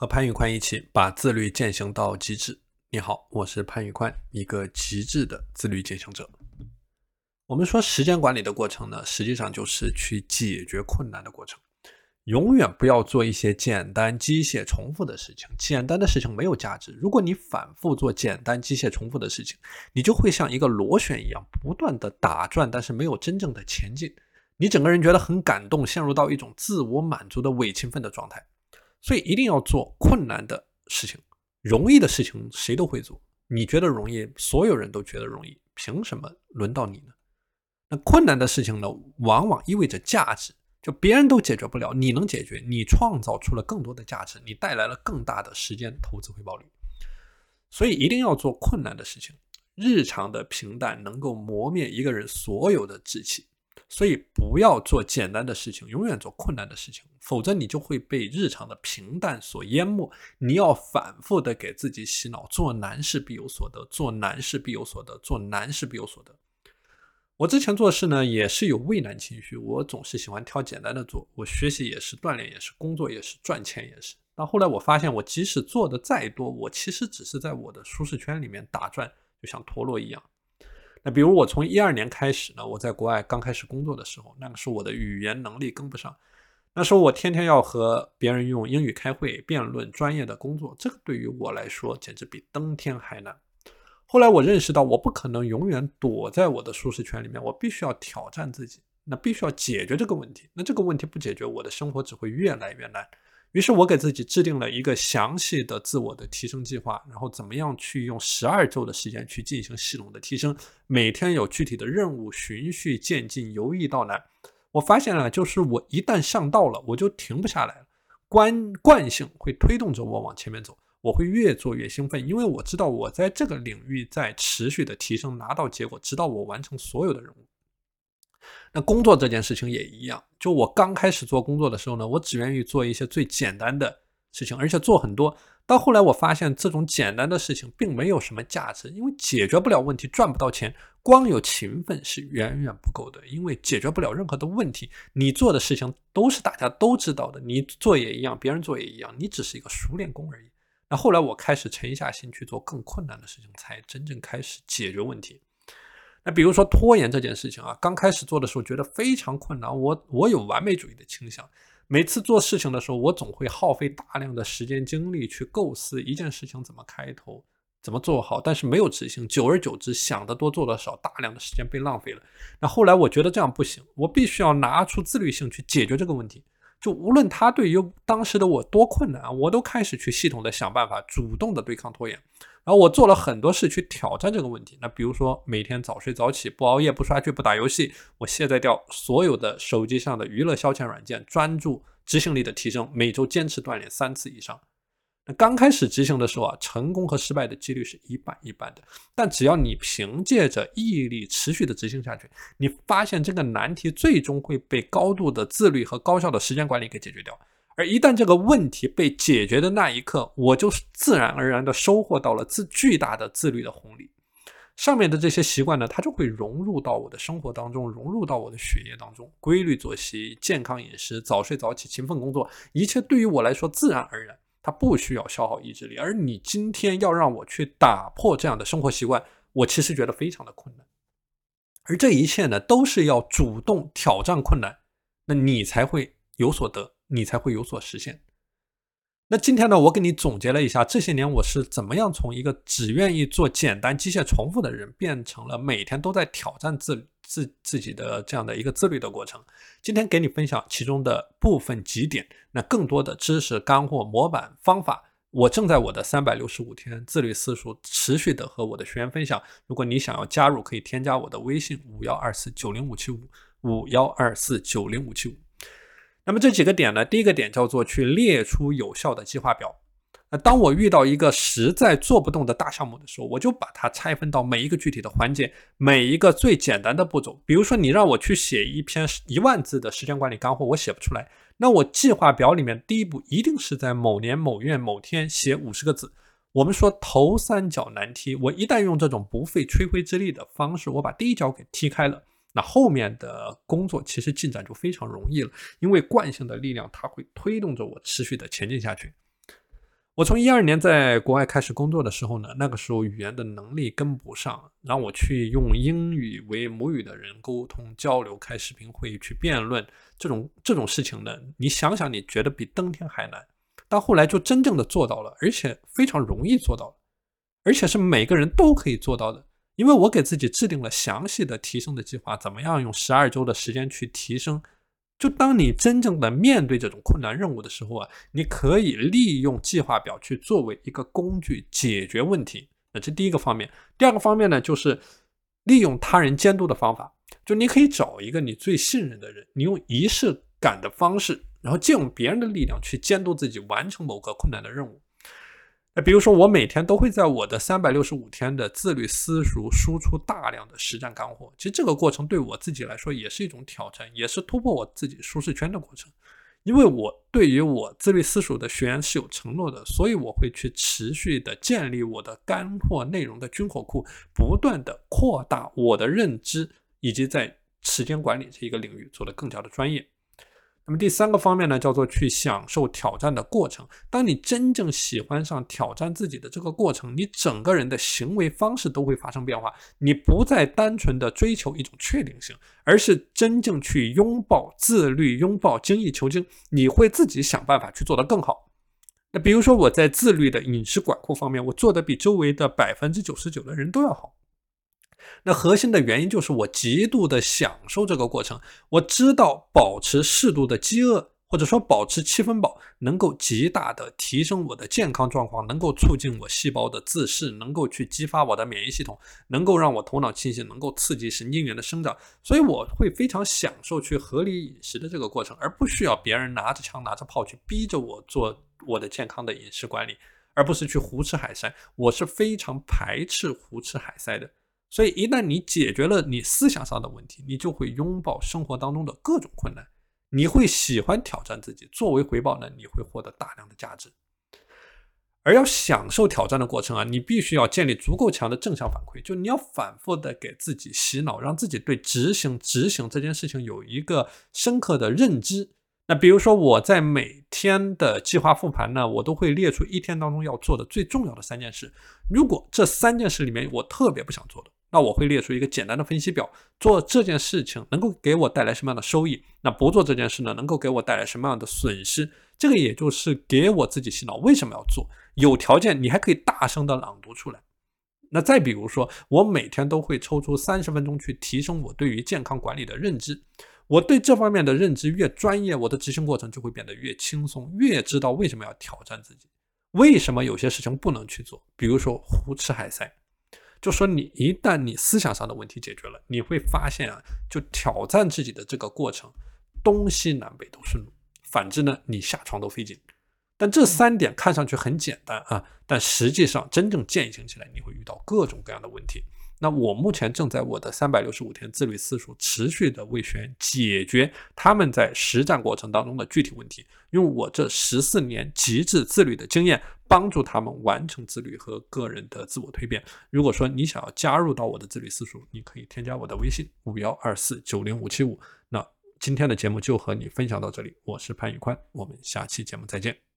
和潘宇宽一起把自律践行到极致。你好，我是潘宇宽，一个极致的自律践行者。我们说时间管理的过程呢，实际上就是去解决困难的过程。永远不要做一些简单、机械、重复的事情。简单的事情没有价值。如果你反复做简单、机械、重复的事情，你就会像一个螺旋一样，不断的打转，但是没有真正的前进。你整个人觉得很感动，陷入到一种自我满足的伪勤奋的状态。所以一定要做困难的事情，容易的事情谁都会做。你觉得容易，所有人都觉得容易，凭什么轮到你呢？那困难的事情呢，往往意味着价值，就别人都解决不了，你能解决，你创造出了更多的价值，你带来了更大的时间投资回报率。所以一定要做困难的事情，日常的平淡能够磨灭一个人所有的志气。所以不要做简单的事情，永远做困难的事情，否则你就会被日常的平淡所淹没。你要反复的给自己洗脑，做难事必有所得，做难事必有所得，做难事必有所得。我之前做事呢，也是有畏难情绪，我总是喜欢挑简单的做。我学习也是，锻炼也是，工作也是，赚钱也是。但后来我发现，我即使做的再多，我其实只是在我的舒适圈里面打转，就像陀螺一样。那比如我从一二年开始呢，我在国外刚开始工作的时候，那个时候我的语言能力跟不上，那时候我天天要和别人用英语开会、辩论、专业的工作，这个对于我来说简直比登天还难。后来我认识到，我不可能永远躲在我的舒适圈里面，我必须要挑战自己，那必须要解决这个问题。那这个问题不解决，我的生活只会越来越难。于是我给自己制定了一个详细的自我的提升计划，然后怎么样去用十二周的时间去进行系统的提升，每天有具体的任务，循序渐进，由易到难。我发现了，就是我一旦上道了，我就停不下来了，惯惯性会推动着我往前面走，我会越做越兴奋，因为我知道我在这个领域在持续的提升，拿到结果，直到我完成所有的任务。那工作这件事情也一样，就我刚开始做工作的时候呢，我只愿意做一些最简单的事情，而且做很多。到后来我发现，这种简单的事情并没有什么价值，因为解决不了问题，赚不到钱，光有勤奋是远远不够的，因为解决不了任何的问题。你做的事情都是大家都知道的，你做也一样，别人做也一样，你只是一个熟练工而已。那后来我开始沉下心去做更困难的事情，才真正开始解决问题。那比如说拖延这件事情啊，刚开始做的时候觉得非常困难。我我有完美主义的倾向，每次做事情的时候，我总会耗费大量的时间精力去构思一件事情怎么开头，怎么做好，但是没有执行。久而久之，想得多做得少，大量的时间被浪费了。那后来我觉得这样不行，我必须要拿出自律性去解决这个问题。就无论他对于当时的我多困难，我都开始去系统的想办法，主动的对抗拖延。然后我做了很多事去挑战这个问题。那比如说每天早睡早起，不熬夜，不刷剧，不打游戏。我卸载掉所有的手机上的娱乐消遣软件，专注执行力的提升。每周坚持锻炼三次以上。那刚开始执行的时候啊，成功和失败的几率是一半一半的。但只要你凭借着毅力持续的执行下去，你发现这个难题最终会被高度的自律和高效的时间管理给解决掉。而一旦这个问题被解决的那一刻，我就自然而然的收获到了自巨大的自律的红利。上面的这些习惯呢，它就会融入到我的生活当中，融入到我的血液当中。规律作息、健康饮食、早睡早起、勤奋工作，一切对于我来说自然而然。它不需要消耗意志力，而你今天要让我去打破这样的生活习惯，我其实觉得非常的困难。而这一切呢，都是要主动挑战困难，那你才会有所得，你才会有所实现。那今天呢，我给你总结了一下这些年我是怎么样从一个只愿意做简单机械重复的人，变成了每天都在挑战自自自己的这样的一个自律的过程。今天给你分享其中的部分几点，那更多的知识干货模板方法，我正在我的三百六十五天自律私塾持续的和我的学员分享。如果你想要加入，可以添加我的微信五幺二四九零五七五五幺二四九零五七五。那么这几个点呢？第一个点叫做去列出有效的计划表。那当我遇到一个实在做不动的大项目的时候，我就把它拆分到每一个具体的环节，每一个最简单的步骤。比如说，你让我去写一篇一万字的时间管理干货，我写不出来。那我计划表里面第一步一定是在某年某月某天写五十个字。我们说头三脚难踢，我一旦用这种不费吹灰之力的方式，我把第一脚给踢开了。那后面的工作其实进展就非常容易了，因为惯性的力量它会推动着我持续的前进下去。我从一二年在国外开始工作的时候呢，那个时候语言的能力跟不上，让我去用英语为母语的人沟通交流、开视频会议去辩论，这种这种事情呢，你想想，你觉得比登天还难，但后来就真正的做到了，而且非常容易做到，而且是每个人都可以做到的，因为我给自己制定了详细的提升的计划，怎么样用十二周的时间去提升。就当你真正的面对这种困难任务的时候啊，你可以利用计划表去作为一个工具解决问题。那这第一个方面。第二个方面呢，就是利用他人监督的方法。就你可以找一个你最信任的人，你用仪式感的方式，然后借用别人的力量去监督自己完成某个困难的任务。比如说，我每天都会在我的三百六十五天的自律私塾输出大量的实战干货。其实这个过程对我自己来说也是一种挑战，也是突破我自己舒适圈的过程。因为我对于我自律私塾的学员是有承诺的，所以我会去持续的建立我的干货内容的军火库，不断的扩大我的认知，以及在时间管理这一个领域做得更加的专业。那么第三个方面呢，叫做去享受挑战的过程。当你真正喜欢上挑战自己的这个过程，你整个人的行为方式都会发生变化。你不再单纯的追求一种确定性，而是真正去拥抱自律，拥抱精益求精。你会自己想办法去做得更好。那比如说我在自律的饮食管控方面，我做的比周围的百分之九十九的人都要好。那核心的原因就是我极度的享受这个过程。我知道保持适度的饥饿，或者说保持七分饱，能够极大的提升我的健康状况，能够促进我细胞的自噬，能够去激发我的免疫系统，能够让我头脑清醒，能够刺激神经元的生长。所以我会非常享受去合理饮食的这个过程，而不需要别人拿着枪拿着炮去逼着我做我的健康的饮食管理，而不是去胡吃海塞。我是非常排斥胡吃海塞的。所以，一旦你解决了你思想上的问题，你就会拥抱生活当中的各种困难。你会喜欢挑战自己，作为回报呢，你会获得大量的价值。而要享受挑战的过程啊，你必须要建立足够强的正向反馈，就你要反复的给自己洗脑，让自己对执行执行这件事情有一个深刻的认知。那比如说，我在每天的计划复盘呢，我都会列出一天当中要做的最重要的三件事。如果这三件事里面我特别不想做的，那我会列出一个简单的分析表，做这件事情能够给我带来什么样的收益？那不做这件事呢，能够给我带来什么样的损失？这个也就是给我自己洗脑，为什么要做？有条件你还可以大声的朗读出来。那再比如说，我每天都会抽出三十分钟去提升我对于健康管理的认知。我对这方面的认知越专业，我的执行过程就会变得越轻松，越知道为什么要挑战自己，为什么有些事情不能去做，比如说胡吃海塞。就说你一旦你思想上的问题解决了，你会发现啊，就挑战自己的这个过程，东西南北都顺路。反之呢，你下床都费劲。但这三点看上去很简单啊，但实际上真正践行起来，你会遇到各种各样的问题。那我目前正在我的三百六十五天自律私塾持续的为学员解决他们在实战过程当中的具体问题，用我这十四年极致自律的经验，帮助他们完成自律和个人的自我蜕变。如果说你想要加入到我的自律私塾，你可以添加我的微信五幺二四九零五七五。那今天的节目就和你分享到这里，我是潘宇宽，我们下期节目再见。